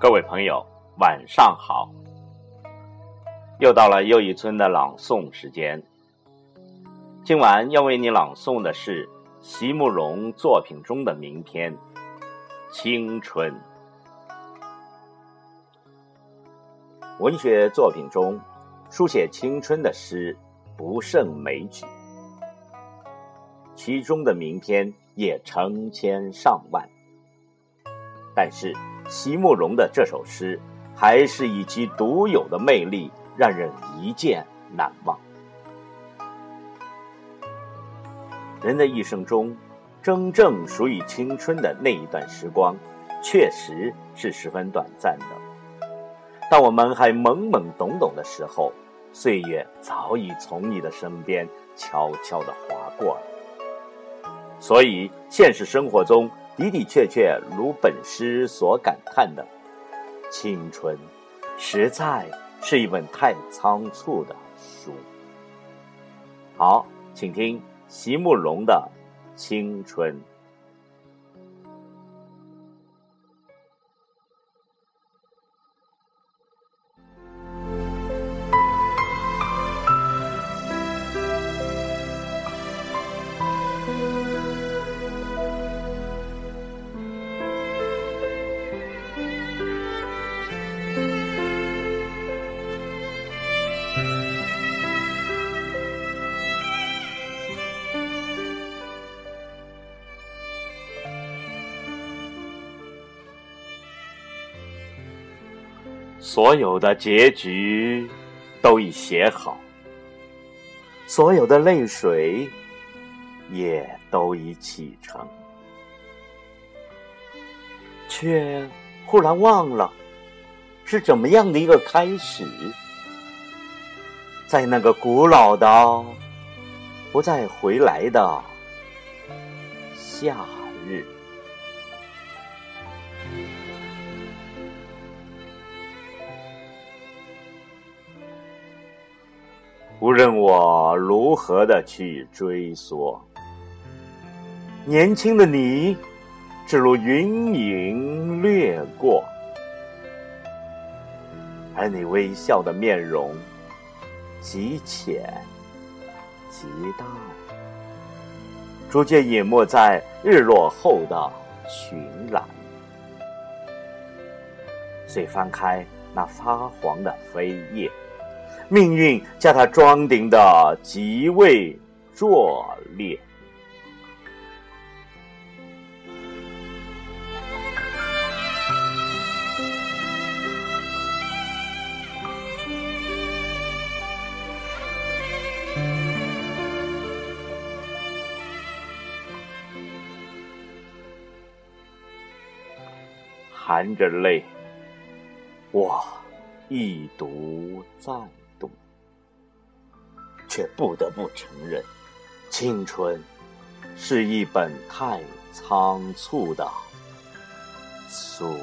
各位朋友，晚上好！又到了又一村的朗诵时间。今晚要为你朗诵的是席慕容作品中的名篇《青春》。文学作品中，书写青春的诗不胜枚举，其中的名篇也成千上万。但是，席慕容的这首诗，还是以其独有的魅力，让人一见难忘。人的一生中，真正属于青春的那一段时光，确实是十分短暂的。当我们还懵懵懂懂的时候，岁月早已从你的身边悄悄地划过了。所以，现实生活中。的的确确如本诗所感叹的，青春，实在是一本太仓促的书。好，请听席慕蓉的《青春》。所有的结局都已写好，所有的泪水也都已启程，却忽然忘了是怎么样的一个开始，在那个古老的、不再回来的夏日。无论我如何的去追索，年轻的你，只如云影掠过，而你微笑的面容，极浅极淡，逐渐隐没在日落后的群岚。遂翻开那发黄的扉页。命运将它装订的极为拙劣，含着泪，我一读再。却不得不承认，青春是一本太仓促的书。